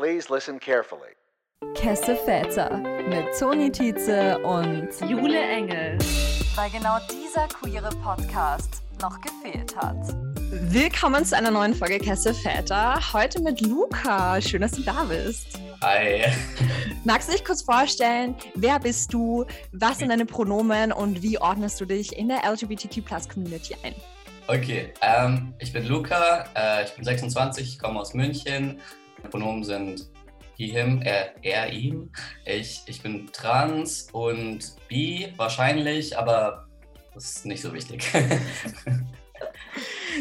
Please listen carefully. Kesse Väter mit Toni Tietze und Jule Engel. Weil genau dieser queere Podcast noch gefehlt hat. Willkommen zu einer neuen Folge Kesse Väter. Heute mit Luca. Schön, dass du da bist. Hi. Magst du dich kurz vorstellen, wer bist du, was sind deine Pronomen und wie ordnest du dich in der LGBTQ-Plus-Community ein? Okay, ähm, ich bin Luca, äh, ich bin 26, ich komme aus München. Pronomen sind he, him, er, er, ihm. Ich, ich bin trans und bi wahrscheinlich, aber das ist nicht so wichtig.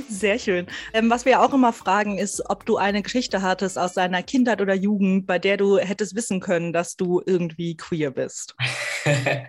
Sehr schön. Ähm, was wir auch immer fragen, ist, ob du eine Geschichte hattest aus deiner Kindheit oder Jugend, bei der du hättest wissen können, dass du irgendwie queer bist.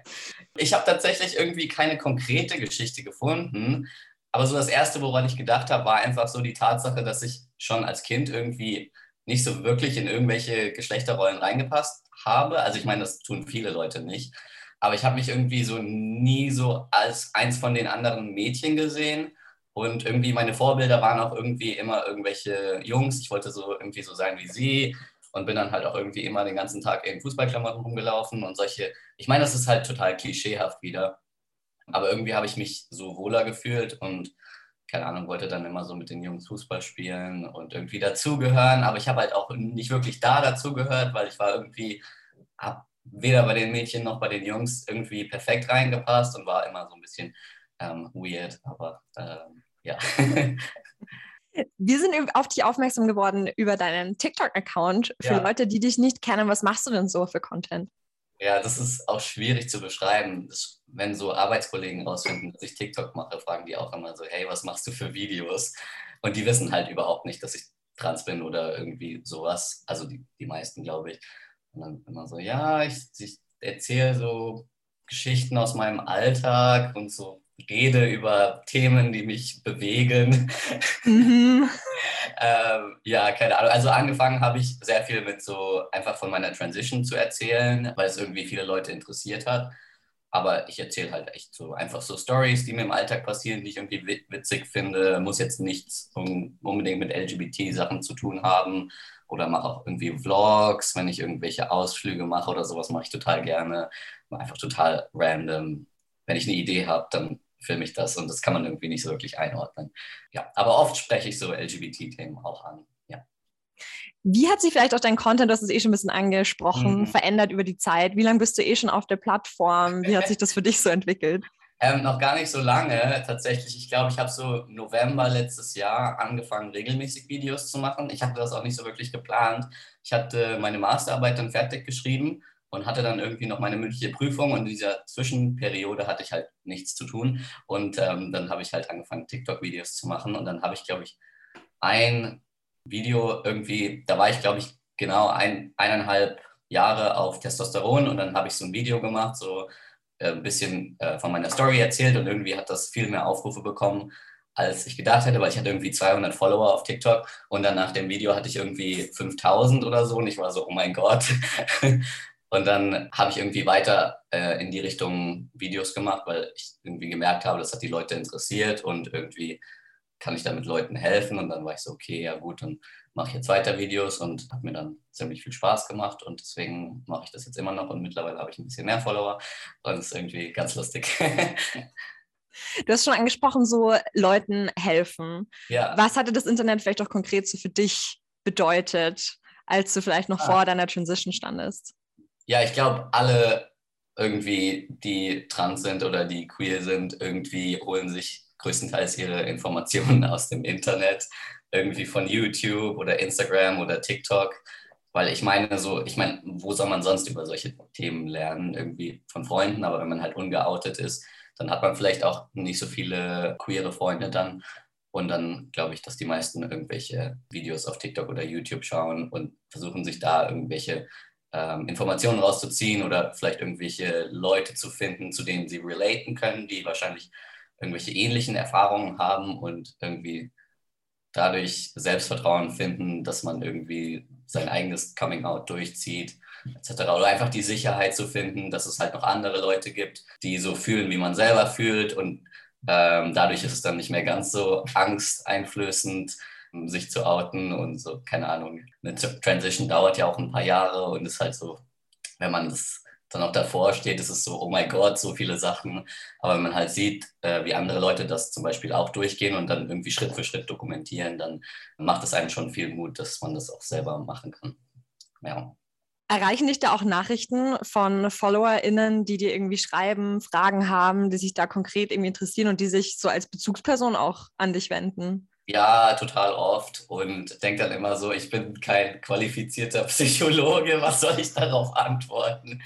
ich habe tatsächlich irgendwie keine konkrete Geschichte gefunden. Aber so das Erste, woran ich gedacht habe, war einfach so die Tatsache, dass ich schon als Kind irgendwie nicht so wirklich in irgendwelche Geschlechterrollen reingepasst habe. Also ich meine, das tun viele Leute nicht. Aber ich habe mich irgendwie so nie so als eins von den anderen Mädchen gesehen. Und irgendwie meine Vorbilder waren auch irgendwie immer irgendwelche Jungs. Ich wollte so irgendwie so sein wie sie und bin dann halt auch irgendwie immer den ganzen Tag in Fußballklamotten rumgelaufen und solche. Ich meine, das ist halt total klischeehaft wieder. Aber irgendwie habe ich mich so wohler gefühlt und keine Ahnung, wollte dann immer so mit den Jungs Fußball spielen und irgendwie dazugehören. Aber ich habe halt auch nicht wirklich da dazugehört, weil ich war irgendwie, habe weder bei den Mädchen noch bei den Jungs irgendwie perfekt reingepasst und war immer so ein bisschen ähm, weird. Aber ähm, ja. Wir sind auf dich aufmerksam geworden über deinen TikTok-Account. Für ja. Leute, die dich nicht kennen, was machst du denn so für Content? Ja, das ist auch schwierig zu beschreiben. Das, wenn so Arbeitskollegen rausfinden, dass ich TikTok mache, fragen die auch immer so, hey, was machst du für Videos? Und die wissen halt überhaupt nicht, dass ich trans bin oder irgendwie sowas. Also die, die meisten, glaube ich. Und dann immer so, ja, ich, ich erzähle so Geschichten aus meinem Alltag und so rede über Themen, die mich bewegen. Mhm. ähm, ja, keine Ahnung. Also angefangen habe ich sehr viel mit so einfach von meiner Transition zu erzählen, weil es irgendwie viele Leute interessiert hat. Aber ich erzähle halt echt so einfach so Stories, die mir im Alltag passieren, die ich irgendwie witzig finde. Muss jetzt nichts unbedingt mit LGBT-Sachen zu tun haben. Oder mache auch irgendwie Vlogs, wenn ich irgendwelche Ausflüge mache oder sowas, mache ich total gerne. Einfach total random. Wenn ich eine Idee habe, dann filme ich das und das kann man irgendwie nicht so wirklich einordnen. Ja, aber oft spreche ich so LGBT-Themen auch an. Ja. Wie hat sich vielleicht auch dein Content, du hast es eh schon ein bisschen angesprochen, mhm. verändert über die Zeit? Wie lange bist du eh schon auf der Plattform? Wie hat sich das für dich so entwickelt? Ähm, noch gar nicht so lange tatsächlich. Ich glaube, ich habe so November letztes Jahr angefangen, regelmäßig Videos zu machen. Ich hatte das auch nicht so wirklich geplant. Ich hatte meine Masterarbeit dann fertig geschrieben und hatte dann irgendwie noch meine mündliche Prüfung und in dieser Zwischenperiode hatte ich halt nichts zu tun und ähm, dann habe ich halt angefangen, TikTok-Videos zu machen und dann habe ich, glaube ich, ein Video irgendwie, da war ich, glaube ich, genau ein, eineinhalb Jahre auf Testosteron und dann habe ich so ein Video gemacht, so äh, ein bisschen äh, von meiner Story erzählt und irgendwie hat das viel mehr Aufrufe bekommen, als ich gedacht hätte, weil ich hatte irgendwie 200 Follower auf TikTok und dann nach dem Video hatte ich irgendwie 5000 oder so und ich war so, oh mein Gott. Und dann habe ich irgendwie weiter äh, in die Richtung Videos gemacht, weil ich irgendwie gemerkt habe, das hat die Leute interessiert und irgendwie kann ich damit Leuten helfen. Und dann war ich so, okay, ja gut, dann mache ich jetzt weiter Videos und hat mir dann ziemlich viel Spaß gemacht und deswegen mache ich das jetzt immer noch und mittlerweile habe ich ein bisschen mehr Follower und es ist irgendwie ganz lustig. Du hast schon angesprochen, so Leuten helfen. Ja. Was hatte das Internet vielleicht auch konkret so für dich bedeutet, als du vielleicht noch ah. vor deiner Transition standest? Ja, ich glaube, alle irgendwie, die trans sind oder die queer sind, irgendwie holen sich größtenteils ihre Informationen aus dem Internet, irgendwie von YouTube oder Instagram oder TikTok. Weil ich meine, so, ich meine, wo soll man sonst über solche Themen lernen? Irgendwie von Freunden, aber wenn man halt ungeoutet ist, dann hat man vielleicht auch nicht so viele queere Freunde dann. Und dann glaube ich, dass die meisten irgendwelche Videos auf TikTok oder YouTube schauen und versuchen sich da irgendwelche ähm, Informationen rauszuziehen oder vielleicht irgendwelche Leute zu finden, zu denen sie relaten können, die wahrscheinlich irgendwelche ähnlichen Erfahrungen haben und irgendwie dadurch Selbstvertrauen finden, dass man irgendwie sein eigenes Coming-out durchzieht, etc. Oder einfach die Sicherheit zu finden, dass es halt noch andere Leute gibt, die so fühlen, wie man selber fühlt und ähm, dadurch ist es dann nicht mehr ganz so angsteinflößend sich zu outen und so, keine Ahnung. Eine Transition dauert ja auch ein paar Jahre und ist halt so, wenn man das dann auch davor steht, ist es so, oh mein Gott, so viele Sachen. Aber wenn man halt sieht, äh, wie andere Leute das zum Beispiel auch durchgehen und dann irgendwie Schritt für Schritt dokumentieren, dann macht es einem schon viel Mut, dass man das auch selber machen kann. Ja. Erreichen dich da auch Nachrichten von FollowerInnen, die dir irgendwie schreiben, Fragen haben, die sich da konkret irgendwie interessieren und die sich so als Bezugsperson auch an dich wenden? Ja, total oft und denke dann immer so, ich bin kein qualifizierter Psychologe, was soll ich darauf antworten?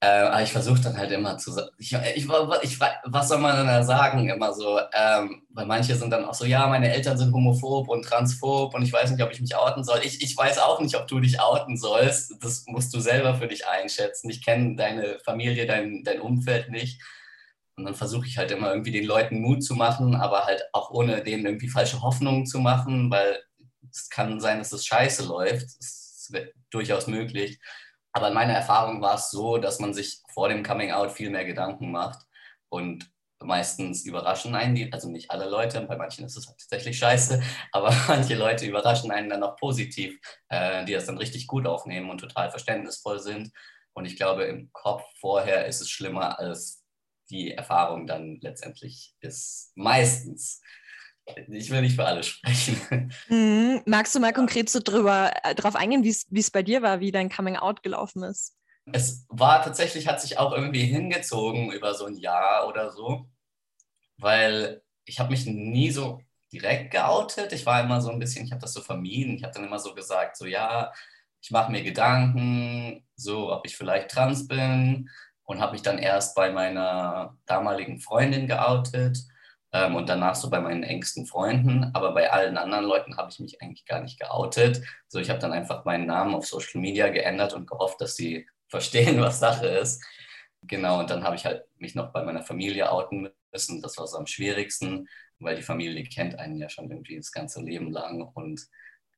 Äh, aber ich versuche dann halt immer zu sagen, ich, ich, ich, was soll man dann sagen? Immer so, ähm, weil manche sind dann auch so, ja, meine Eltern sind homophob und transphob und ich weiß nicht, ob ich mich outen soll. Ich, ich weiß auch nicht, ob du dich outen sollst. Das musst du selber für dich einschätzen. Ich kenne deine Familie, dein, dein Umfeld nicht. Und dann versuche ich halt immer irgendwie den Leuten Mut zu machen, aber halt auch ohne denen irgendwie falsche Hoffnungen zu machen, weil es kann sein, dass es scheiße läuft. Das ist durchaus möglich. Aber in meiner Erfahrung war es so, dass man sich vor dem Coming Out viel mehr Gedanken macht und meistens überraschen einen, die, also nicht alle Leute, bei manchen ist es halt tatsächlich scheiße, aber manche Leute überraschen einen dann auch positiv, äh, die das dann richtig gut aufnehmen und total verständnisvoll sind. Und ich glaube, im Kopf vorher ist es schlimmer als die Erfahrung dann letztendlich ist meistens. Ich will nicht für alle sprechen. Mhm. Magst du mal konkret so drüber, äh, drauf eingehen, wie es bei dir war, wie dein Coming Out gelaufen ist? Es war tatsächlich, hat sich auch irgendwie hingezogen über so ein Jahr oder so, weil ich habe mich nie so direkt geoutet. Ich war immer so ein bisschen, ich habe das so vermieden. Ich habe dann immer so gesagt, so ja, ich mache mir Gedanken, so ob ich vielleicht trans bin und habe mich dann erst bei meiner damaligen Freundin geoutet ähm, und danach so bei meinen engsten Freunden. Aber bei allen anderen Leuten habe ich mich eigentlich gar nicht geoutet. So, ich habe dann einfach meinen Namen auf Social Media geändert und gehofft, dass sie verstehen, was Sache ist. Genau, und dann habe ich halt mich noch bei meiner Familie outen müssen. Das war so am schwierigsten, weil die Familie kennt einen ja schon irgendwie das ganze Leben lang. Und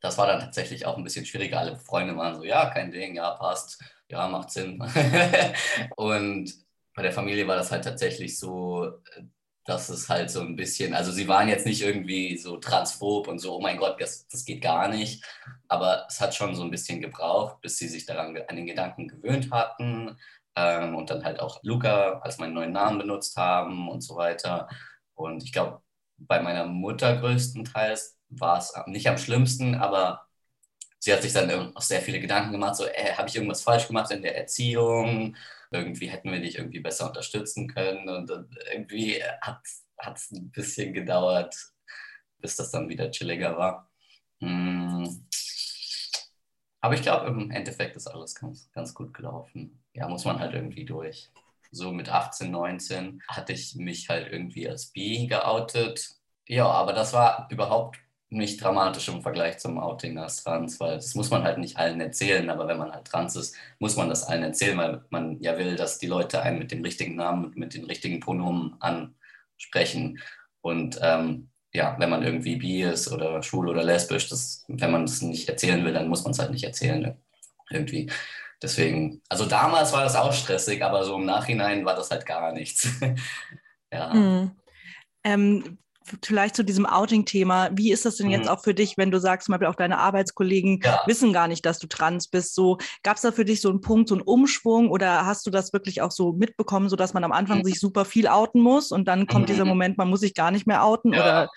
das war dann tatsächlich auch ein bisschen schwieriger. Alle Freunde waren so, ja, kein Ding, ja, passt ja, macht Sinn. und bei der Familie war das halt tatsächlich so, dass es halt so ein bisschen, also sie waren jetzt nicht irgendwie so transphob und so, oh mein Gott, das, das geht gar nicht. Aber es hat schon so ein bisschen gebraucht, bis sie sich daran an den Gedanken gewöhnt hatten ähm, und dann halt auch Luca als meinen neuen Namen benutzt haben und so weiter. Und ich glaube, bei meiner Mutter größtenteils war es nicht am schlimmsten, aber sie hat sich dann auch sehr viele Gedanken gemacht, so, äh, habe ich irgendwas falsch gemacht in der Erziehung? Irgendwie hätten wir dich irgendwie besser unterstützen können. Und, irgendwie hat es ein bisschen gedauert, bis das dann wieder chilliger war. Hm. Aber ich glaube, im Endeffekt ist alles ganz, ganz gut gelaufen. Ja, muss man halt irgendwie durch. So mit 18, 19 hatte ich mich halt irgendwie als bi geoutet. Ja, aber das war überhaupt nicht dramatisch im Vergleich zum Outing als trans, weil das muss man halt nicht allen erzählen, aber wenn man halt trans ist, muss man das allen erzählen, weil man ja will, dass die Leute einen mit dem richtigen Namen und mit den richtigen Pronomen ansprechen. Und ähm, ja, wenn man irgendwie bi ist oder schwul oder lesbisch, das, wenn man das nicht erzählen will, dann muss man es halt nicht erzählen. Ne? Irgendwie. Deswegen, also damals war das auch stressig, aber so im Nachhinein war das halt gar nichts. ja. Mhm. Ähm, vielleicht zu diesem Outing-Thema. Wie ist das denn jetzt mhm. auch für dich, wenn du sagst, zum Beispiel auch deine Arbeitskollegen ja. wissen gar nicht, dass du trans bist? So, gab es da für dich so einen Punkt, so einen Umschwung oder hast du das wirklich auch so mitbekommen, sodass man am Anfang mhm. sich super viel outen muss und dann kommt mhm. dieser Moment, man muss sich gar nicht mehr outen? Ja. Oder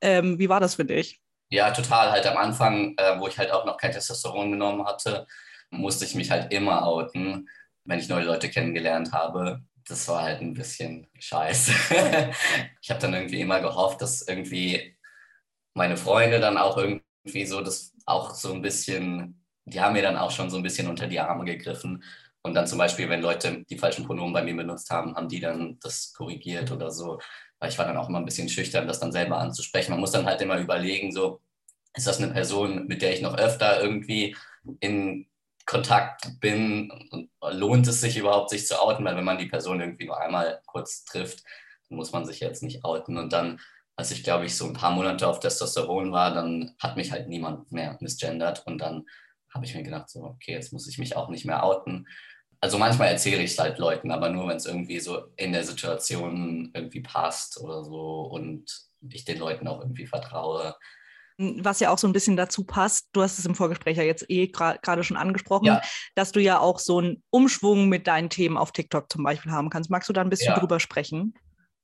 ähm, wie war das für dich? Ja, total. Halt am Anfang, äh, wo ich halt auch noch kein Testosteron genommen hatte, musste ich mich halt immer outen, wenn ich neue Leute kennengelernt habe das war halt ein bisschen scheiße. ich habe dann irgendwie immer gehofft, dass irgendwie meine Freunde dann auch irgendwie so das auch so ein bisschen, die haben mir dann auch schon so ein bisschen unter die Arme gegriffen. Und dann zum Beispiel, wenn Leute die falschen Pronomen bei mir benutzt haben, haben die dann das korrigiert oder so. Weil ich war dann auch immer ein bisschen schüchtern, das dann selber anzusprechen. Man muss dann halt immer überlegen, so, ist das eine Person, mit der ich noch öfter irgendwie in Kontakt bin, lohnt es sich überhaupt, sich zu outen, weil wenn man die Person irgendwie nur einmal kurz trifft, muss man sich jetzt nicht outen. Und dann, als ich glaube ich so ein paar Monate auf Testosteron war, dann hat mich halt niemand mehr misgendert und dann habe ich mir gedacht, so, okay, jetzt muss ich mich auch nicht mehr outen. Also manchmal erzähle ich es halt Leuten, aber nur, wenn es irgendwie so in der Situation irgendwie passt oder so und ich den Leuten auch irgendwie vertraue. Was ja auch so ein bisschen dazu passt, du hast es im Vorgespräch ja jetzt eh gerade schon angesprochen, ja. dass du ja auch so einen Umschwung mit deinen Themen auf TikTok zum Beispiel haben kannst. Magst du da ein bisschen ja. drüber sprechen?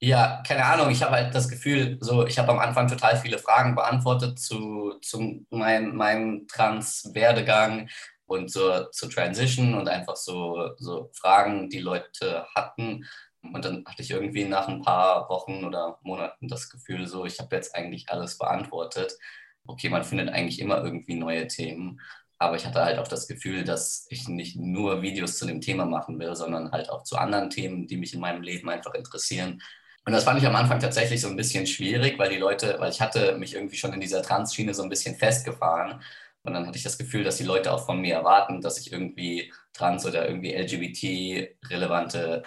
Ja, keine Ahnung. Ich habe halt das Gefühl, so ich habe am Anfang total viele Fragen beantwortet zu, zu meinem mein Trans-Werdegang und zur, zur Transition und einfach so, so Fragen, die Leute hatten. Und dann hatte ich irgendwie nach ein paar Wochen oder Monaten das Gefühl, so ich habe jetzt eigentlich alles beantwortet. Okay, man findet eigentlich immer irgendwie neue Themen. Aber ich hatte halt auch das Gefühl, dass ich nicht nur Videos zu dem Thema machen will, sondern halt auch zu anderen Themen, die mich in meinem Leben einfach interessieren und das fand ich am Anfang tatsächlich so ein bisschen schwierig, weil die Leute, weil ich hatte mich irgendwie schon in dieser Trans-Schiene so ein bisschen festgefahren. Und dann hatte ich das Gefühl, dass die Leute auch von mir erwarten, dass ich irgendwie trans- oder irgendwie LGBT-relevante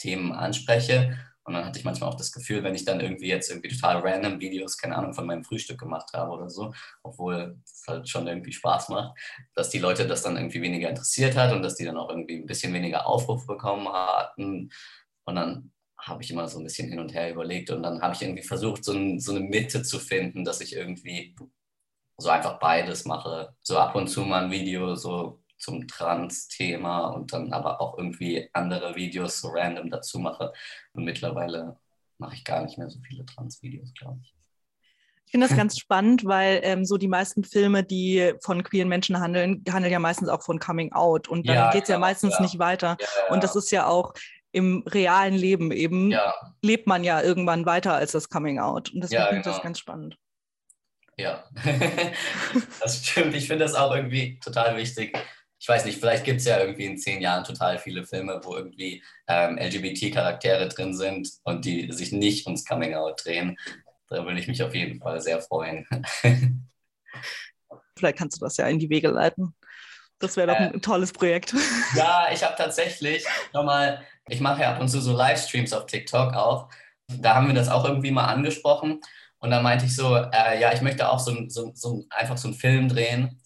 Themen anspreche. Und dann hatte ich manchmal auch das Gefühl, wenn ich dann irgendwie jetzt irgendwie total random Videos, keine Ahnung, von meinem Frühstück gemacht habe oder so, obwohl es halt schon irgendwie Spaß macht, dass die Leute das dann irgendwie weniger interessiert hat und dass die dann auch irgendwie ein bisschen weniger Aufruf bekommen hatten. Und dann habe ich immer so ein bisschen hin und her überlegt und dann habe ich irgendwie versucht, so, ein, so, eine Mitte zu finden, dass ich irgendwie so einfach beides mache. So ab und zu mal ein Video so zum Trans-Thema und dann aber auch irgendwie andere Videos so random dazu mache. Und mittlerweile mache ich gar nicht mehr so viele Trans-Videos, glaube ich. Ich finde das ganz spannend, weil ähm, so die meisten Filme, die von queeren Menschen handeln, handeln ja meistens auch von Coming Out und dann ja, geht es ja meistens ja. nicht weiter. Ja, und das ist ja auch im realen Leben eben lebt man ja irgendwann weiter als das Coming Out. Und deswegen ja, finde ich das genau. ganz spannend. Ja, das stimmt. Ich finde das auch irgendwie total wichtig. Ich weiß nicht, vielleicht gibt es ja irgendwie in zehn Jahren total viele Filme, wo irgendwie ähm, LGBT-Charaktere drin sind und die sich nicht ums Coming Out drehen. Da würde ich mich auf jeden Fall sehr freuen. vielleicht kannst du das ja in die Wege leiten. Das wäre doch ein äh, tolles Projekt. Ja, ich habe tatsächlich nochmal ich mache ja ab und zu so Livestreams auf TikTok auch. Da haben wir das auch irgendwie mal angesprochen. Und da meinte ich so, äh, ja, ich möchte auch so, so, so einfach so einen Film drehen,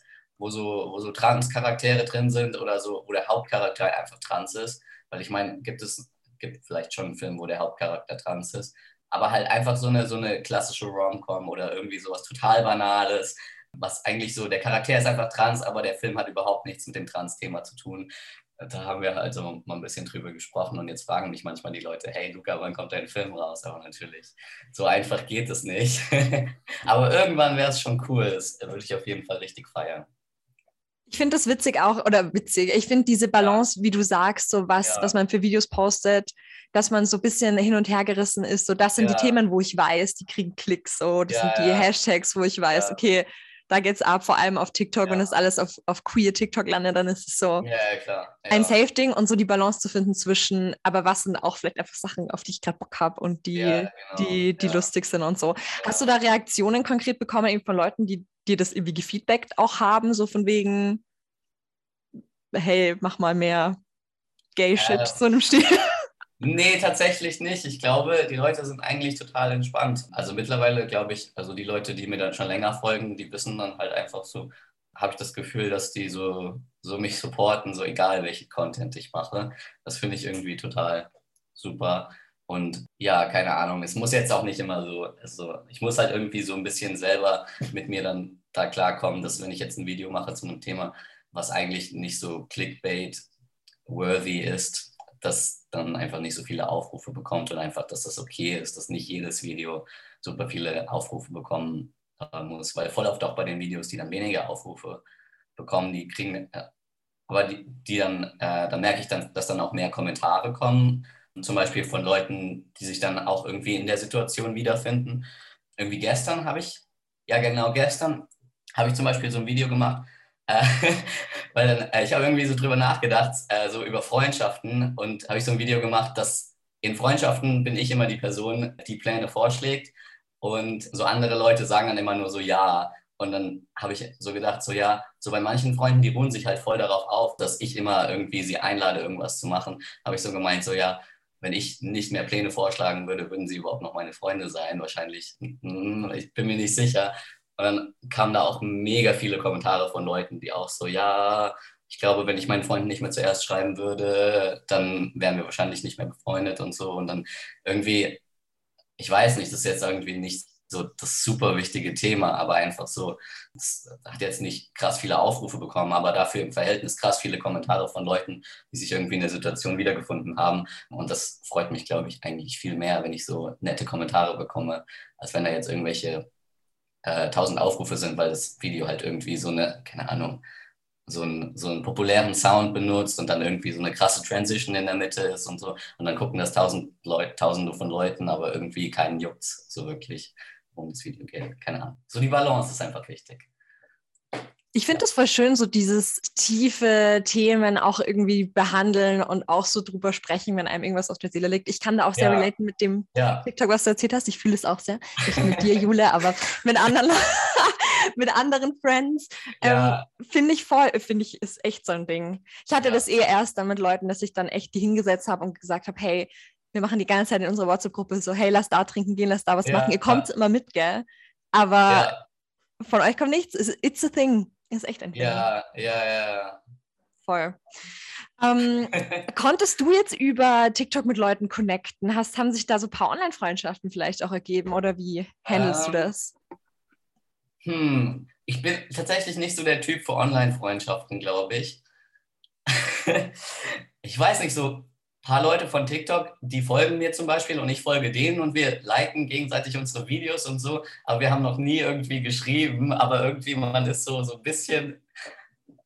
wo so, wo so Trans-Charaktere drin sind oder so, wo der Hauptcharakter einfach trans ist. Weil ich meine, gibt es gibt vielleicht schon einen Film, wo der Hauptcharakter trans ist. Aber halt einfach so eine, so eine klassische Rom-Com oder irgendwie sowas total Banales, was eigentlich so, der Charakter ist einfach trans, aber der Film hat überhaupt nichts mit dem Trans-Thema zu tun da haben wir also mal ein bisschen drüber gesprochen und jetzt fragen mich manchmal die Leute, hey Luca, wann kommt dein Film raus? Aber natürlich, so einfach geht es nicht. Aber irgendwann wäre es schon cool, das würde ich auf jeden Fall richtig feiern. Ich finde das witzig auch, oder witzig, ich finde diese Balance, wie du sagst, so was, ja. was man für Videos postet, dass man so ein bisschen hin und her gerissen ist, so das sind ja. die Themen, wo ich weiß, die kriegen Klicks, so. Das ja, sind die Hashtags, wo ich weiß, okay, da geht es ab, vor allem auf TikTok, wenn es alles auf, auf queer TikTok landet, dann ist es so ein Safe-Ding und so die Balance zu finden zwischen, aber was sind auch vielleicht einfach Sachen, auf die ich gerade Bock habe und die, genau. die, die lustig sind und so. Hast du da Reaktionen konkret bekommen eben von Leuten, die dir das irgendwie gefeedbackt auch haben, so von wegen, hey, mach mal mehr Gay-Shit, so einem Stil? Nee, tatsächlich nicht. Ich glaube, die Leute sind eigentlich total entspannt. Also mittlerweile glaube ich, also die Leute, die mir dann schon länger folgen, die wissen dann halt einfach so, habe ich das Gefühl, dass die so, so mich supporten, so egal welche Content ich mache. Das finde ich irgendwie total super. Und ja, keine Ahnung, es muss jetzt auch nicht immer so, also ich muss halt irgendwie so ein bisschen selber mit mir dann da klarkommen, dass wenn ich jetzt ein Video mache zu einem Thema, was eigentlich nicht so clickbait-worthy ist, dass dann einfach nicht so viele Aufrufe bekommt und einfach, dass das okay ist, dass nicht jedes Video super viele Aufrufe bekommen äh, muss, weil voll oft auch bei den Videos, die dann weniger Aufrufe bekommen, die kriegen, äh, aber die, die dann, äh, dann merke ich dann, dass dann auch mehr Kommentare kommen, zum Beispiel von Leuten, die sich dann auch irgendwie in der Situation wiederfinden. Irgendwie gestern habe ich, ja genau gestern, habe ich zum Beispiel so ein Video gemacht, äh, weil dann, äh, ich habe irgendwie so drüber nachgedacht, äh, so über Freundschaften und habe ich so ein Video gemacht, dass in Freundschaften bin ich immer die Person, die Pläne vorschlägt und so andere Leute sagen dann immer nur so ja. Und dann habe ich so gedacht, so ja, so bei manchen Freunden, die ruhen sich halt voll darauf auf, dass ich immer irgendwie sie einlade, irgendwas zu machen, habe ich so gemeint, so ja, wenn ich nicht mehr Pläne vorschlagen würde, würden sie überhaupt noch meine Freunde sein. Wahrscheinlich, hm, ich bin mir nicht sicher. Und dann kamen da auch mega viele Kommentare von Leuten, die auch so, ja, ich glaube, wenn ich meinen Freunden nicht mehr zuerst schreiben würde, dann wären wir wahrscheinlich nicht mehr befreundet und so. Und dann irgendwie, ich weiß nicht, das ist jetzt irgendwie nicht so das super wichtige Thema, aber einfach so, das hat jetzt nicht krass viele Aufrufe bekommen, aber dafür im Verhältnis krass viele Kommentare von Leuten, die sich irgendwie in der Situation wiedergefunden haben. Und das freut mich, glaube ich, eigentlich viel mehr, wenn ich so nette Kommentare bekomme, als wenn da jetzt irgendwelche äh, tausend Aufrufe sind, weil das Video halt irgendwie so eine, keine Ahnung, so, ein, so einen populären Sound benutzt und dann irgendwie so eine krasse Transition in der Mitte ist und so. Und dann gucken das tausend Leute, tausende von Leuten, aber irgendwie keinen juckt so wirklich, um das Video geht. Keine Ahnung. So die Balance ist einfach wichtig. Ich finde es voll schön, so dieses tiefe Themen auch irgendwie behandeln und auch so drüber sprechen, wenn einem irgendwas auf der Seele liegt. Ich kann da auch sehr ja. relaten mit dem ja. TikTok, was du erzählt hast. Ich fühle es auch sehr. Nicht mit dir, Jule, aber mit anderen, mit anderen Friends. Ja. Ähm, finde ich voll, finde ich, ist echt so ein Ding. Ich hatte das eh erst dann mit Leuten, dass ich dann echt die hingesetzt habe und gesagt habe, hey, wir machen die ganze Zeit in unserer WhatsApp-Gruppe so, hey, lass da trinken gehen, lass da was machen. Ihr kommt immer mit, gell? Aber von euch kommt nichts. It's a thing. Ist echt ein Thema. Ja, ja, ja. Voll. Ähm, konntest du jetzt über TikTok mit Leuten connecten? Hast, haben sich da so ein paar Online-Freundschaften vielleicht auch ergeben oder wie handelst ähm, du das? Hm, ich bin tatsächlich nicht so der Typ für Online-Freundschaften, glaube ich. ich weiß nicht, so paar Leute von TikTok, die folgen mir zum Beispiel und ich folge denen und wir liken gegenseitig unsere Videos und so, aber wir haben noch nie irgendwie geschrieben, aber irgendwie man ist so, so ein bisschen,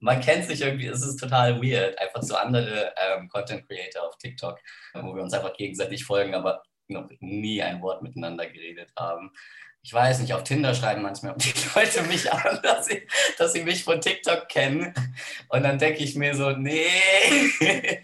man kennt sich irgendwie, es ist total weird, einfach so andere ähm, Content Creator auf TikTok, wo wir uns einfach gegenseitig folgen, aber noch nie ein Wort miteinander geredet haben ich weiß nicht, auf Tinder schreiben manchmal die Leute mich an, dass sie, dass sie mich von TikTok kennen. Und dann denke ich mir so, nee,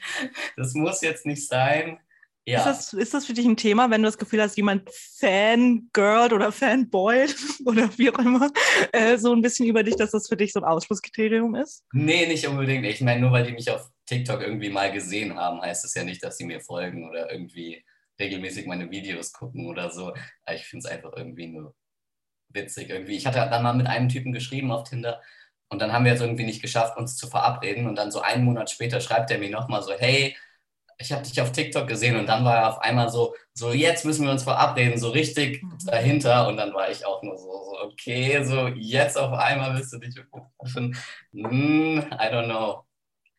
das muss jetzt nicht sein. Ja. Ist, das, ist das für dich ein Thema, wenn du das Gefühl hast, jemand Fangirl oder Fanboy oder wie auch immer, äh, so ein bisschen über dich, dass das für dich so ein Ausschlusskriterium ist? Nee, nicht unbedingt. Ich meine, nur weil die mich auf TikTok irgendwie mal gesehen haben, heißt es ja nicht, dass sie mir folgen oder irgendwie regelmäßig meine Videos gucken oder so. Aber ich finde es einfach irgendwie nur witzig. Irgendwie. Ich hatte dann mal mit einem Typen geschrieben auf Tinder und dann haben wir es irgendwie nicht geschafft, uns zu verabreden. Und dann so einen Monat später schreibt er mir nochmal so, hey, ich habe dich auf TikTok gesehen und dann war er auf einmal so, so jetzt müssen wir uns verabreden, so richtig mhm. dahinter. Und dann war ich auch nur so, so okay, so jetzt auf einmal willst du dich treffen. Mm, I don't know.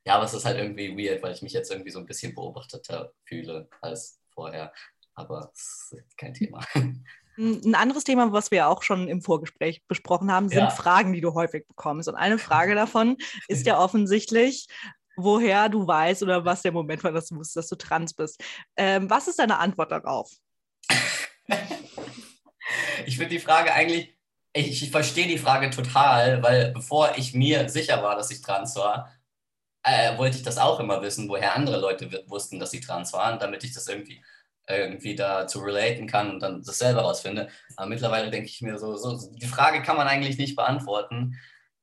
Ja, aber es ist halt irgendwie weird, weil ich mich jetzt irgendwie so ein bisschen beobachteter fühle als vorher. Aber es ist kein Thema. Ein anderes Thema, was wir auch schon im Vorgespräch besprochen haben, sind ja. Fragen, die du häufig bekommst. Und eine Frage davon ist ja offensichtlich, woher du weißt oder was der Moment war, dass du wusstest, dass du trans bist. Ähm, was ist deine Antwort darauf? ich finde die Frage eigentlich, ich, ich verstehe die Frage total, weil bevor ich mir sicher war, dass ich trans war, äh, wollte ich das auch immer wissen, woher andere Leute wussten, dass sie trans waren, damit ich das irgendwie irgendwie dazu relaten kann und dann das selber rausfinde. Aber mittlerweile denke ich mir so, so, die Frage kann man eigentlich nicht beantworten.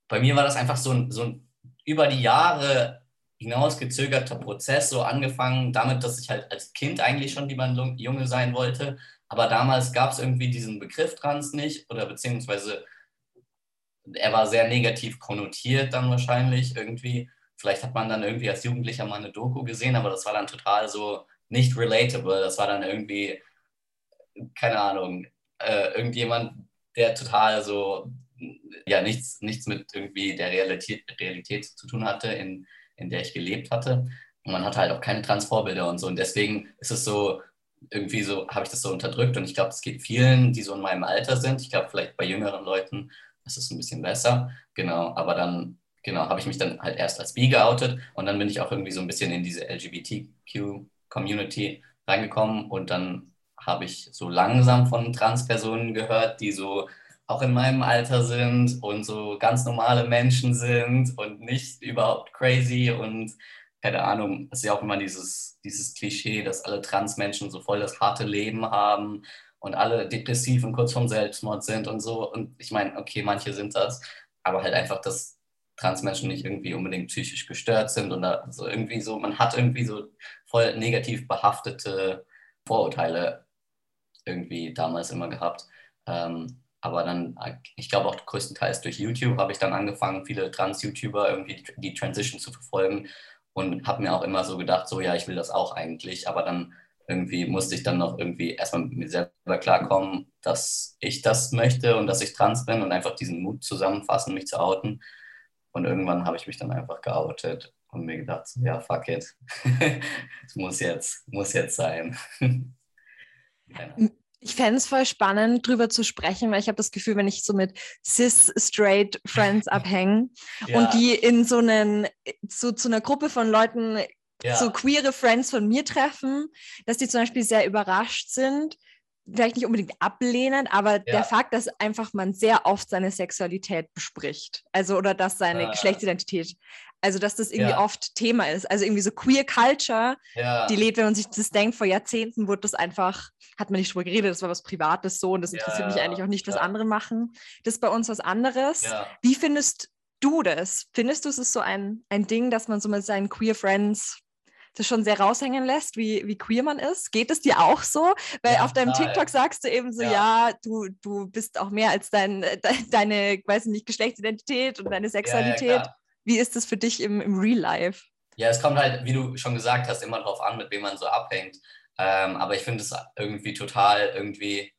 Bei mir war das einfach so ein, so ein über die Jahre hinausgezögerter Prozess, so angefangen damit, dass ich halt als Kind eigentlich schon lieber ein Junge sein wollte. Aber damals gab es irgendwie diesen Begriff Trans nicht oder beziehungsweise er war sehr negativ konnotiert dann wahrscheinlich irgendwie. Vielleicht hat man dann irgendwie als Jugendlicher mal eine Doku gesehen, aber das war dann total so nicht relatable. Das war dann irgendwie, keine Ahnung, äh, irgendjemand, der total so, ja, nichts, nichts mit irgendwie der Realität, Realität zu tun hatte, in, in der ich gelebt hatte. Und man hatte halt auch keine Transvorbilder und so. Und deswegen ist es so, irgendwie so, habe ich das so unterdrückt. Und ich glaube, es geht vielen, die so in meinem Alter sind. Ich glaube, vielleicht bei jüngeren Leuten ist es ein bisschen besser. Genau, aber dann genau, habe ich mich dann halt erst als bi geoutet und dann bin ich auch irgendwie so ein bisschen in diese LGBTQ-Community reingekommen und dann habe ich so langsam von Transpersonen gehört, die so auch in meinem Alter sind und so ganz normale Menschen sind und nicht überhaupt crazy und keine Ahnung, es ist ja auch immer dieses, dieses Klischee, dass alle Transmenschen so voll das harte Leben haben und alle depressiv und kurz vorm Selbstmord sind und so. Und ich meine, okay, manche sind das, aber halt einfach das Transmenschen nicht irgendwie unbedingt psychisch gestört sind oder so irgendwie so, man hat irgendwie so voll negativ behaftete Vorurteile irgendwie damals immer gehabt. Ähm, aber dann, ich glaube auch größtenteils durch YouTube habe ich dann angefangen, viele Trans-YouTuber irgendwie die Transition zu verfolgen und habe mir auch immer so gedacht, so ja, ich will das auch eigentlich, aber dann irgendwie musste ich dann noch irgendwie erstmal mit mir selber klarkommen, dass ich das möchte und dass ich trans bin und einfach diesen Mut zusammenfassen, mich zu outen. Und irgendwann habe ich mich dann einfach geoutet und mir gedacht, ja, fuck it. Es muss jetzt, muss jetzt sein. Ich fände es voll spannend, drüber zu sprechen, weil ich habe das Gefühl, wenn ich so mit cis-straight Friends abhänge ja. und die in so einen, so zu einer Gruppe von Leuten ja. so queere Friends von mir treffen, dass die zum Beispiel sehr überrascht sind, vielleicht nicht unbedingt ablehnend, aber ja. der Fakt, dass einfach man sehr oft seine Sexualität bespricht, also oder dass seine ah. Geschlechtsidentität also, dass das irgendwie ja. oft Thema ist. Also irgendwie so Queer Culture, ja. die lebt, wenn man sich das denkt, vor Jahrzehnten wurde das einfach, hat man nicht drüber geredet, das war was Privates so und das interessiert mich eigentlich auch nicht, was andere machen. Das ist bei uns was anderes. Wie findest du das? Findest du, es ist so ein, ein Ding, dass man so mit seinen Queer Friends das schon sehr raushängen lässt, wie, wie queer man ist. Geht es dir auch so? Weil ja, auf deinem klar, TikTok sagst du eben so, ja, ja du, du bist auch mehr als dein, de, deine, weiß nicht, Geschlechtsidentität und deine Sexualität. Ja, wie ist das für dich im, im Real Life? Ja, es kommt halt, wie du schon gesagt hast, immer darauf an, mit wem man so abhängt. Ähm, aber ich finde es irgendwie total irgendwie,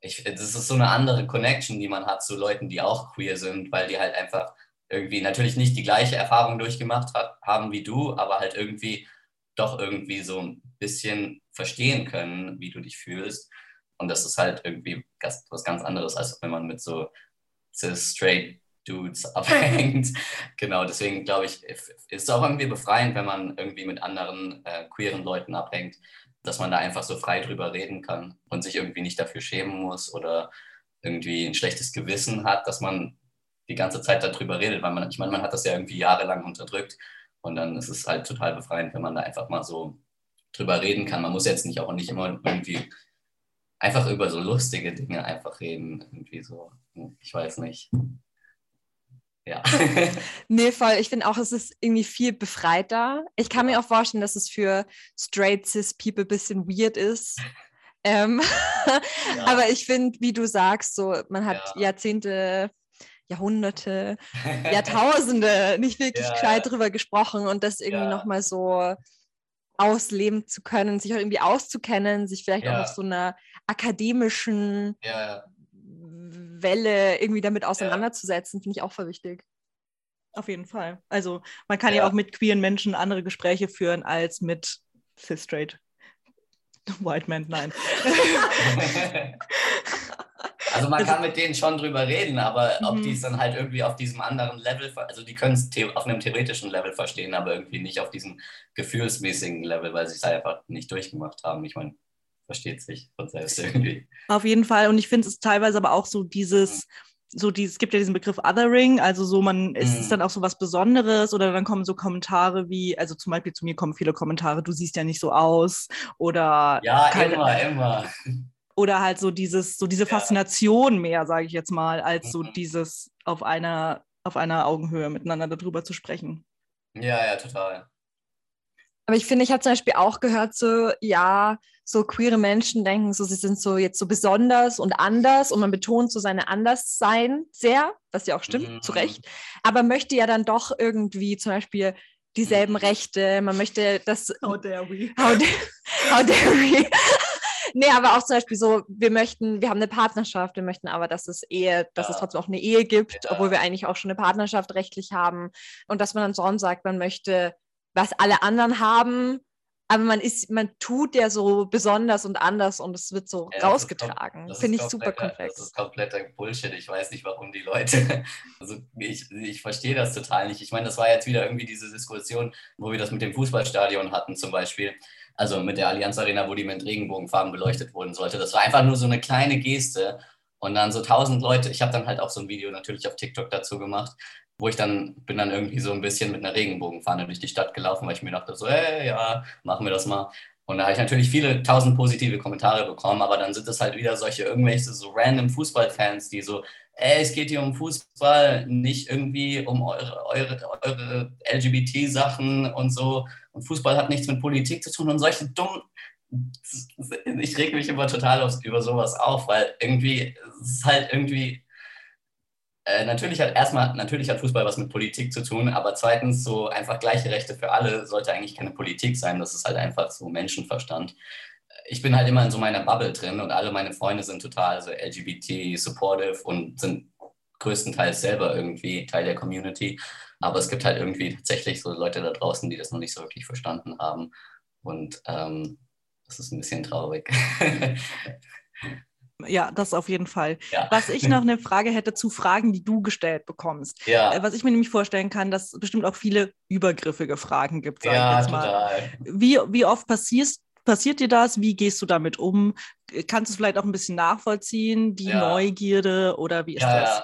ich, das ist so eine andere Connection, die man hat zu Leuten, die auch queer sind, weil die halt einfach irgendwie natürlich nicht die gleiche Erfahrung durchgemacht hat, haben wie du, aber halt irgendwie doch irgendwie so ein bisschen verstehen können, wie du dich fühlst. Und das ist halt irgendwie was ganz anderes, als wenn man mit so straight Dudes abhängt. genau, deswegen glaube ich, ist es auch irgendwie befreiend, wenn man irgendwie mit anderen äh, queeren Leuten abhängt, dass man da einfach so frei drüber reden kann und sich irgendwie nicht dafür schämen muss oder irgendwie ein schlechtes Gewissen hat, dass man die ganze Zeit darüber redet, weil man, ich meine, man hat das ja irgendwie jahrelang unterdrückt und dann ist es halt total befreiend, wenn man da einfach mal so drüber reden kann. Man muss jetzt nicht auch nicht immer irgendwie einfach über so lustige Dinge einfach reden, irgendwie so, ich weiß nicht. Ja. nee, voll. Ich finde auch, es ist irgendwie viel befreiter. Ich kann mir auch vorstellen, dass es für straight cis People ein bisschen weird ist. Ähm, ja. Aber ich finde, wie du sagst, so man hat ja. Jahrzehnte, Jahrhunderte, Jahrtausende nicht wirklich ja, gescheit drüber gesprochen und das irgendwie ja. nochmal so ausleben zu können, sich auch irgendwie auszukennen, sich vielleicht auch auf so einer akademischen Welle irgendwie damit auseinanderzusetzen, finde ich auch voll wichtig. Auf jeden Fall. Also man kann ja. ja auch mit queeren Menschen andere Gespräche führen als mit cis-straight White Men, nein. also man kann mit denen schon drüber reden, aber ob mhm. die es dann halt irgendwie auf diesem anderen Level, also die können es auf einem theoretischen Level verstehen, aber irgendwie nicht auf diesem gefühlsmäßigen Level, weil sie es halt einfach nicht durchgemacht haben. Ich meine, versteht sich von selbst irgendwie. Auf jeden Fall. Und ich finde es teilweise aber auch so dieses, so dieses, es gibt ja diesen Begriff Othering, also so man, ist es mhm. dann auch so was Besonderes oder dann kommen so Kommentare wie, also zum Beispiel zu mir kommen viele Kommentare, du siehst ja nicht so aus oder. Ja, keine, immer, immer. Oder halt so dieses, so diese Faszination ja. mehr, sage ich jetzt mal, als so mhm. dieses auf einer, auf einer Augenhöhe miteinander darüber zu sprechen. Ja, ja, total. Aber ich finde, ich habe zum Beispiel auch gehört, so, ja, so queere Menschen denken, so sie sind so jetzt so besonders und anders und man betont so seine Anderssein sehr, was ja auch stimmt, mhm. zu Recht, aber möchte ja dann doch irgendwie zum Beispiel dieselben mhm. Rechte, man möchte das. How dare we? How, dare, how dare we? Nee, aber auch zum Beispiel so, wir möchten, wir haben eine Partnerschaft, wir möchten aber, dass es Ehe, dass ja. es trotzdem auch eine Ehe gibt, ja. obwohl wir eigentlich auch schon eine Partnerschaft rechtlich haben. Und dass man dann so sagt, man möchte was alle anderen haben, aber man ist, man tut ja so besonders und anders und es wird so ja, rausgetragen. Finde ich super komplex. Das ist kompletter Bullshit. Ich weiß nicht, warum die Leute. Also ich, ich verstehe das total nicht. Ich meine, das war jetzt wieder irgendwie diese Diskussion, wo wir das mit dem Fußballstadion hatten, zum Beispiel. Also mit der Allianz Arena, wo die mit Regenbogenfarben beleuchtet wurden sollte. Das war einfach nur so eine kleine Geste. Und dann so tausend Leute, ich habe dann halt auch so ein Video natürlich auf TikTok dazu gemacht, wo ich dann bin dann irgendwie so ein bisschen mit einer Regenbogenfahne durch die Stadt gelaufen, weil ich mir dachte so, hey, ja, machen wir das mal. Und da habe ich natürlich viele tausend positive Kommentare bekommen, aber dann sind es halt wieder solche irgendwelche so random Fußballfans, die so, ey, es geht hier um Fußball, nicht irgendwie um eure, eure, eure LGBT-Sachen und so. Und Fußball hat nichts mit Politik zu tun und solche dummen. Ich reg mich immer total über sowas auf, weil irgendwie es ist halt irgendwie äh, natürlich hat erstmal, natürlich hat Fußball was mit Politik zu tun, aber zweitens so einfach gleiche Rechte für alle sollte eigentlich keine Politik sein. Das ist halt einfach so Menschenverstand. Ich bin halt immer in so meiner Bubble drin und alle meine Freunde sind total so LGBT supportive und sind größtenteils selber irgendwie Teil der Community. Aber es gibt halt irgendwie tatsächlich so Leute da draußen, die das noch nicht so wirklich verstanden haben. Und ähm, das ist ein bisschen traurig. Ja, das auf jeden Fall. Ja. Was ich noch eine Frage hätte zu Fragen, die du gestellt bekommst. Ja. Äh, was ich mir nämlich vorstellen kann, dass es bestimmt auch viele übergriffige Fragen gibt. ja, total. Wie, wie oft passierst, passiert dir das? Wie gehst du damit um? Kannst du es vielleicht auch ein bisschen nachvollziehen, die ja. Neugierde oder wie ist ja, das?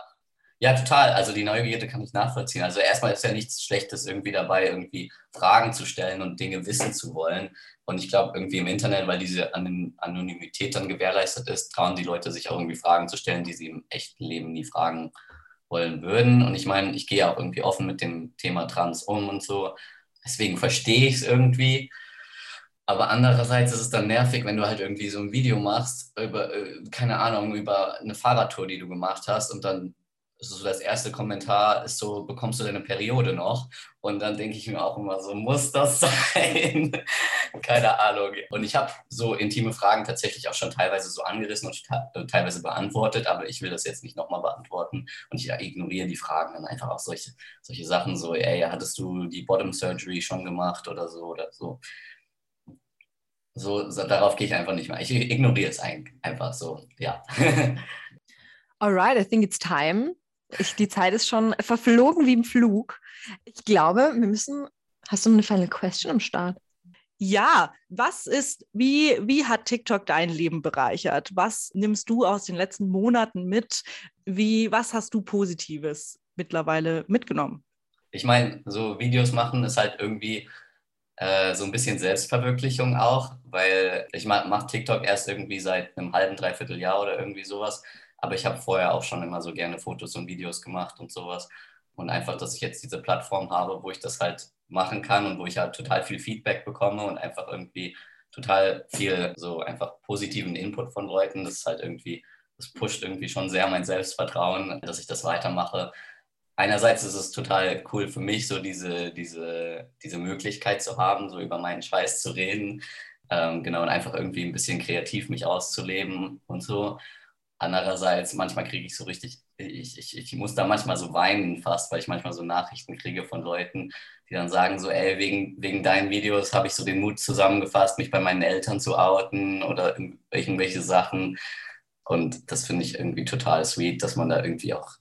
Ja, total. Also die Neugierde kann ich nachvollziehen. Also erstmal ist ja nichts Schlechtes irgendwie dabei, irgendwie Fragen zu stellen und Dinge wissen zu wollen. Und ich glaube, irgendwie im Internet, weil diese Anonymität dann gewährleistet ist, trauen die Leute sich auch irgendwie Fragen zu stellen, die sie im echten Leben nie fragen wollen würden. Und ich meine, ich gehe auch irgendwie offen mit dem Thema Trans um und so. Deswegen verstehe ich es irgendwie. Aber andererseits ist es dann nervig, wenn du halt irgendwie so ein Video machst über, äh, keine Ahnung, über eine Fahrradtour, die du gemacht hast und dann so das erste Kommentar ist so, bekommst du deine Periode noch? Und dann denke ich mir auch immer so, muss das sein? Keine Ahnung. Und ich habe so intime Fragen tatsächlich auch schon teilweise so angerissen und äh, teilweise beantwortet, aber ich will das jetzt nicht nochmal beantworten. Und ich ignoriere die Fragen dann einfach auch solche, solche Sachen so, ey, hattest du die Bottom Surgery schon gemacht oder so oder so. So, so darauf gehe ich einfach nicht mehr. Ich ignoriere es einfach so, ja. Alright, I think it's time ich, die Zeit ist schon verflogen wie im Flug. Ich glaube, wir müssen. Hast du eine Final Question am Start? Ja, was ist, wie, wie hat TikTok dein Leben bereichert? Was nimmst du aus den letzten Monaten mit? Wie, was hast du Positives mittlerweile mitgenommen? Ich meine, so Videos machen ist halt irgendwie äh, so ein bisschen Selbstverwirklichung auch, weil ich mache mach TikTok erst irgendwie seit einem halben, dreiviertel Jahr oder irgendwie sowas. Aber ich habe vorher auch schon immer so gerne Fotos und Videos gemacht und sowas. Und einfach, dass ich jetzt diese Plattform habe, wo ich das halt machen kann und wo ich halt total viel Feedback bekomme und einfach irgendwie total viel so einfach positiven Input von Leuten. Das ist halt irgendwie, das pusht irgendwie schon sehr mein Selbstvertrauen, dass ich das weitermache. Einerseits ist es total cool für mich, so diese, diese, diese Möglichkeit zu haben, so über meinen Scheiß zu reden. Ähm, genau, und einfach irgendwie ein bisschen kreativ mich auszuleben und so. Andererseits, manchmal kriege ich so richtig, ich, ich, ich muss da manchmal so weinen fast, weil ich manchmal so Nachrichten kriege von Leuten, die dann sagen so, ey, wegen, wegen deinen Videos habe ich so den Mut zusammengefasst, mich bei meinen Eltern zu outen oder irgendwelche Sachen. Und das finde ich irgendwie total sweet, dass man da irgendwie auch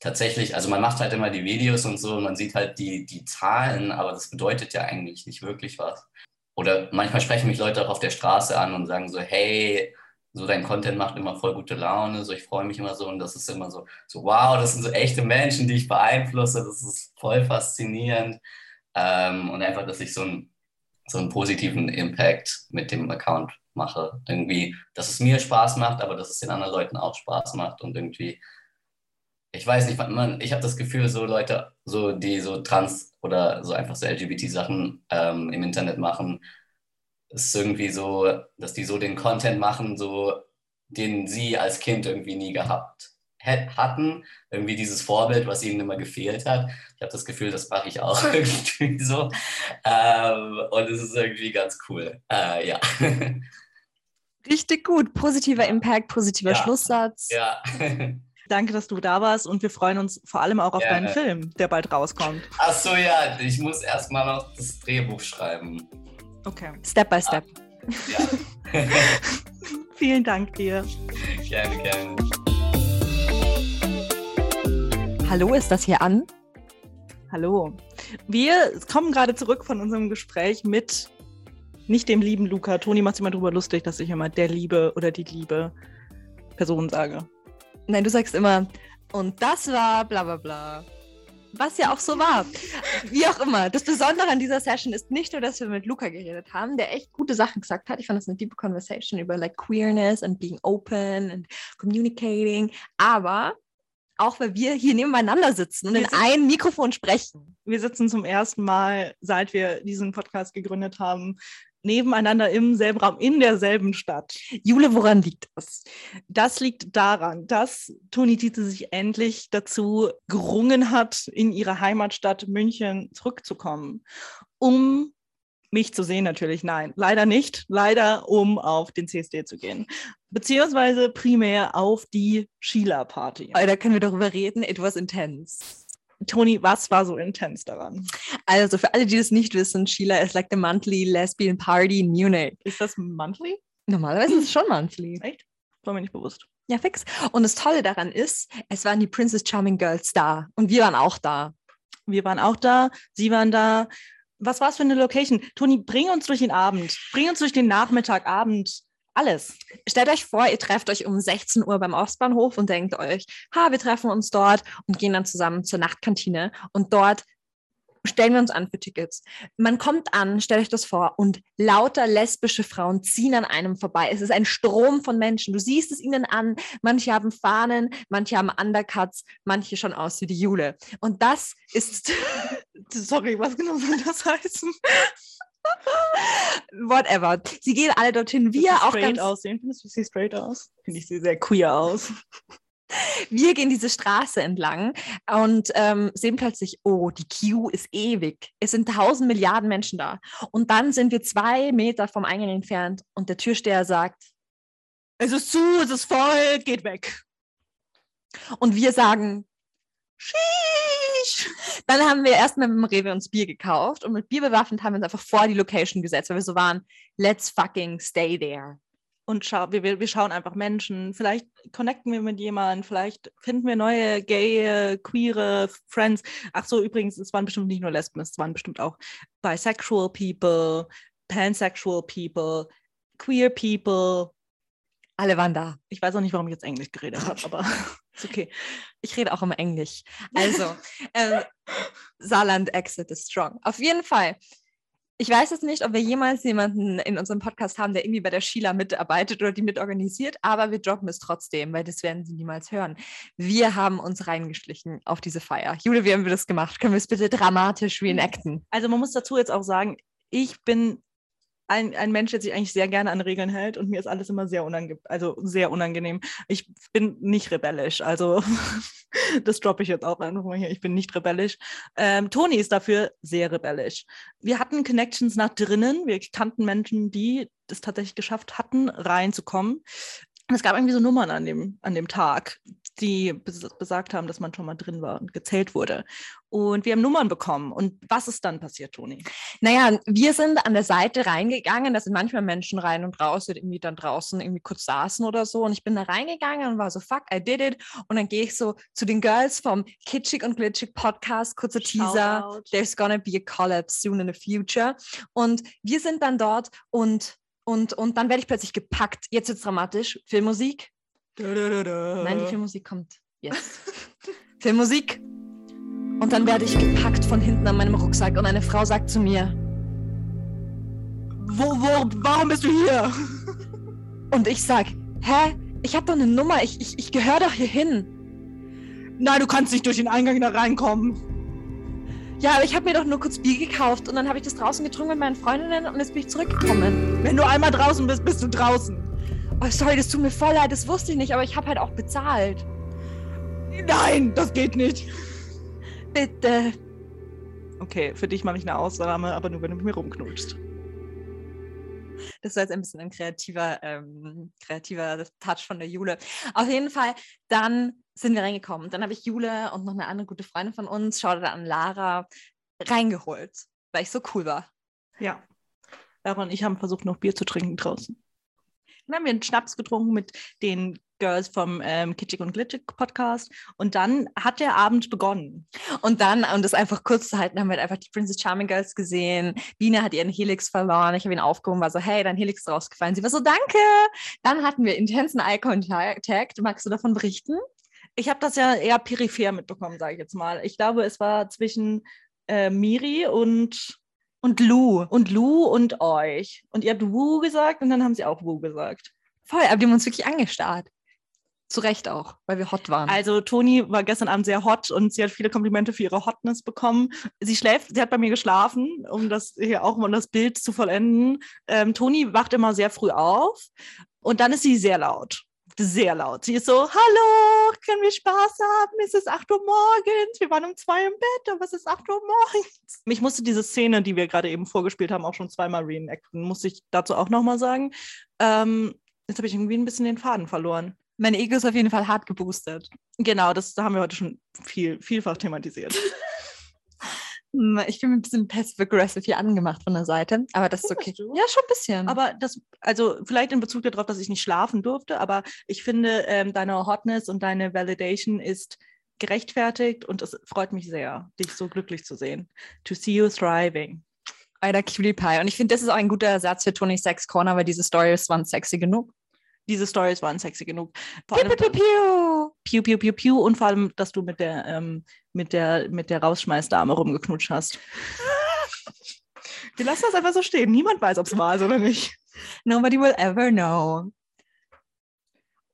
tatsächlich, also man macht halt immer die Videos und so und man sieht halt die, die Zahlen, aber das bedeutet ja eigentlich nicht wirklich was. Oder manchmal sprechen mich Leute auch auf der Straße an und sagen so, hey, so dein Content macht immer voll gute Laune, so ich freue mich immer so und das ist immer so, so wow, das sind so echte Menschen, die ich beeinflusse, das ist voll faszinierend. Ähm, und einfach, dass ich so, ein, so einen positiven Impact mit dem Account mache, irgendwie, dass es mir Spaß macht, aber dass es den anderen Leuten auch Spaß macht und irgendwie, ich weiß nicht, man, ich habe das Gefühl, so Leute, so die so trans oder so einfach so LGBT-Sachen ähm, im Internet machen, ist irgendwie so, dass die so den Content machen, so den sie als Kind irgendwie nie gehabt hatten. Irgendwie dieses Vorbild, was ihnen immer gefehlt hat. Ich habe das Gefühl, das mache ich auch irgendwie so. Ähm, und es ist irgendwie ganz cool. Äh, ja. Richtig gut. Positiver Impact, positiver ja. Schlusssatz. Ja. Danke, dass du da warst und wir freuen uns vor allem auch auf Gerne. deinen Film, der bald rauskommt. Ach so, ja, ich muss erstmal noch das Drehbuch schreiben. Okay. Step by step. Ja. Vielen Dank dir. Gerne, gerne. Hallo, ist das hier an? Hallo. Wir kommen gerade zurück von unserem Gespräch mit nicht dem lieben Luca. Toni macht sich immer darüber lustig, dass ich immer der Liebe oder die liebe Person sage. Nein, du sagst immer, und das war bla bla bla. Was ja auch so war. Wie auch immer. Das Besondere an dieser Session ist nicht nur, dass wir mit Luca geredet haben, der echt gute Sachen gesagt hat. Ich fand das eine deep Conversation über like Queerness and being open and communicating. Aber auch weil wir hier nebeneinander sitzen und wir in ein Mikrofon sprechen. Wir sitzen zum ersten Mal, seit wir diesen Podcast gegründet haben, nebeneinander im selben Raum, in derselben Stadt. Jule, woran liegt das? Das liegt daran, dass Toni Tietze sich endlich dazu gerungen hat, in ihre Heimatstadt München zurückzukommen, um mich zu sehen natürlich. Nein, leider nicht. Leider, um auf den CSD zu gehen. Beziehungsweise primär auf die Sheila-Party. Da können wir darüber reden. It was intense. Toni, was war so intens daran? Also für alle, die das nicht wissen, Sheila ist like the monthly lesbian party in Munich. Ist das monthly? Normalerweise ist es schon monthly. Echt? War mir nicht bewusst. Ja, fix. Und das Tolle daran ist, es waren die Princess Charming Girls da und wir waren auch da. Wir waren auch da, sie waren da. Was war es für eine Location? Toni, bring uns durch den Abend, bring uns durch den Nachmittag, Abend alles. Stellt euch vor, ihr trefft euch um 16 Uhr beim Ostbahnhof und denkt euch, ha, wir treffen uns dort und gehen dann zusammen zur Nachtkantine und dort stellen wir uns an für Tickets. Man kommt an, stellt euch das vor, und lauter lesbische Frauen ziehen an einem vorbei. Es ist ein Strom von Menschen. Du siehst es ihnen an. Manche haben Fahnen, manche haben Undercuts, manche schon aus wie die Jule. Und das ist, sorry, was genau soll das heißen? Whatever. Sie gehen alle dorthin. Wir auch straight ganz aussehen. Findest du sie straight aus? Finde ich sie sehr queer aus. Wir gehen diese Straße entlang und ähm, sehen plötzlich, oh, die Queue ist ewig. Es sind tausend Milliarden Menschen da. Und dann sind wir zwei Meter vom Eingang entfernt und der Türsteher sagt, es ist zu, es ist voll, geht weg. Und wir sagen, Sheesh. Dann haben wir erstmal mit dem Rewe uns Bier gekauft und mit Bier bewaffnet haben wir uns einfach vor die Location gesetzt, weil wir so waren, let's fucking stay there. Und schau, wir, wir schauen einfach Menschen, vielleicht connecten wir mit jemandem, vielleicht finden wir neue gay, queere Friends. Ach so, übrigens, es waren bestimmt nicht nur Lesben, es waren bestimmt auch bisexual people, pansexual people, queer people, alle waren da. Ich weiß auch nicht, warum ich jetzt Englisch geredet habe, aber ist okay. Ich rede auch immer Englisch. Also, äh, Saarland Exit is strong. Auf jeden Fall. Ich weiß jetzt nicht, ob wir jemals jemanden in unserem Podcast haben, der irgendwie bei der Sheila mitarbeitet oder die mitorganisiert, aber wir droppen es trotzdem, weil das werden sie niemals hören. Wir haben uns reingeschlichen auf diese Feier. Jule, wie haben wir das gemacht? Können wir es bitte dramatisch reenacten? Also man muss dazu jetzt auch sagen, ich bin ein, ein Mensch, der sich eigentlich sehr gerne an Regeln hält und mir ist alles immer sehr unangenehm, also sehr unangenehm. Ich bin nicht rebellisch, also das droppe ich jetzt auch einfach mal hier. Ich bin nicht rebellisch. Ähm, Toni ist dafür sehr rebellisch. Wir hatten Connections nach drinnen. Wir kannten Menschen, die es tatsächlich geschafft hatten, reinzukommen. Es gab irgendwie so Nummern an dem, an dem Tag, die besagt haben, dass man schon mal drin war und gezählt wurde. Und wir haben Nummern bekommen. Und was ist dann passiert, Toni? Naja, wir sind an der Seite reingegangen. Da sind manchmal Menschen rein und raus, die irgendwie dann draußen irgendwie kurz saßen oder so. Und ich bin da reingegangen und war so, fuck, I did it. Und dann gehe ich so zu den Girls vom Kitschig und Glitschig Podcast, kurzer Teaser. There's gonna be a collab soon in the future. Und wir sind dann dort und und, und dann werde ich plötzlich gepackt. Jetzt wird es dramatisch. Filmmusik. Da, da, da, Nein, die Filmmusik kommt jetzt. Filmmusik. Und dann werde ich gepackt von hinten an meinem Rucksack und eine Frau sagt zu mir: wo, wo, warum bist du hier? Und ich sag: Hä? Ich habe doch eine Nummer. Ich, ich, ich gehöre doch hier hin. Nein, du kannst nicht durch den Eingang da reinkommen. Ja, aber ich habe mir doch nur kurz Bier gekauft und dann habe ich das draußen getrunken mit meinen Freundinnen und jetzt bin ich zurückgekommen. Wenn du einmal draußen bist, bist du draußen. Oh, sorry, das tut mir voll leid, das wusste ich nicht, aber ich habe halt auch bezahlt. Nein, das geht nicht. Bitte. Okay, für dich mache ich eine Ausnahme, aber nur wenn du mit mir rumknutschst. Das war jetzt ein bisschen ein kreativer, ähm, kreativer Touch von der Jule. Auf jeden Fall, dann sind wir reingekommen. Dann habe ich Jule und noch eine andere gute Freundin von uns, schaute an Lara, reingeholt, weil ich so cool war. Ja. Lara und ich haben versucht, noch Bier zu trinken draußen. Dann haben wir einen Schnaps getrunken mit den Girls vom ähm, Kitschig und Glitschig Podcast. Und dann hat der Abend begonnen. Und dann, um das einfach kurz zu halten, haben wir einfach die Princess Charming Girls gesehen. Biene hat ihren Helix verloren. Ich habe ihn aufgehoben, war so, hey, dein Helix ist rausgefallen. Sie war so, danke. Dann hatten wir intensen Eye Contact. Magst du davon berichten? ich habe das ja eher peripher mitbekommen, sage ich jetzt mal. Ich glaube, es war zwischen äh, Miri und und Lou und Lou und euch. Und ihr habt Wu gesagt und dann haben sie auch Wu gesagt. Voll, aber die haben uns wirklich angestarrt. Zu Recht auch, weil wir hot waren. Also Toni war gestern Abend sehr hot und sie hat viele Komplimente für ihre Hotness bekommen. Sie schläft, sie hat bei mir geschlafen, um das hier auch mal das Bild zu vollenden. Ähm, Toni wacht immer sehr früh auf und dann ist sie sehr laut. Sehr laut. Sie ist so, hallo, können wir Spaß haben? Es ist 8 Uhr morgens. Wir waren um 2 im Bett, aber es ist 8 Uhr morgens. Ich musste diese Szene, die wir gerade eben vorgespielt haben, auch schon zweimal reenacten. Muss ich dazu auch nochmal sagen. Ähm, jetzt habe ich irgendwie ein bisschen den Faden verloren. Mein Ego ist auf jeden Fall hart geboostet. Genau, das haben wir heute schon viel, vielfach thematisiert. Hm, ich bin ein bisschen passive-aggressive hier angemacht von der Seite, aber das ist okay. Ja, schon ein bisschen. Aber das, also vielleicht in Bezug darauf, dass ich nicht schlafen durfte, aber ich finde, ähm, deine Hotness und deine Validation ist gerechtfertigt und es freut mich sehr, dich so glücklich zu sehen. To see you thriving. Alter Cutie Pie. Und ich finde, das ist auch ein guter Ersatz für Tony Sex Corner, weil diese Stories waren sexy genug diese Stories waren sexy genug. Vor piu, allem, piu, piu, piu, piu, piu, piu, und vor allem, dass du mit der, ähm, mit der, mit der Rausschmeißdame rumgeknutscht hast. Wir lassen das einfach so stehen. Niemand weiß, ob es war oder nicht. Nobody will ever know.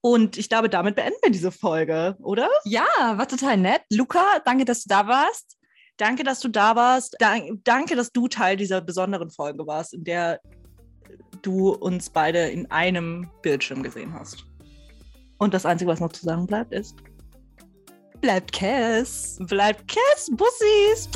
Und ich glaube, damit beenden wir diese Folge, oder? Ja, war total nett. Luca, danke, dass du da warst. Danke, dass du da warst. danke, dass du Teil dieser besonderen Folge warst, in der du uns beide in einem Bildschirm gesehen hast. Und das Einzige, was noch zu sagen bleibt, ist: Bleibt Cass. Bleibt Cass, Bussis.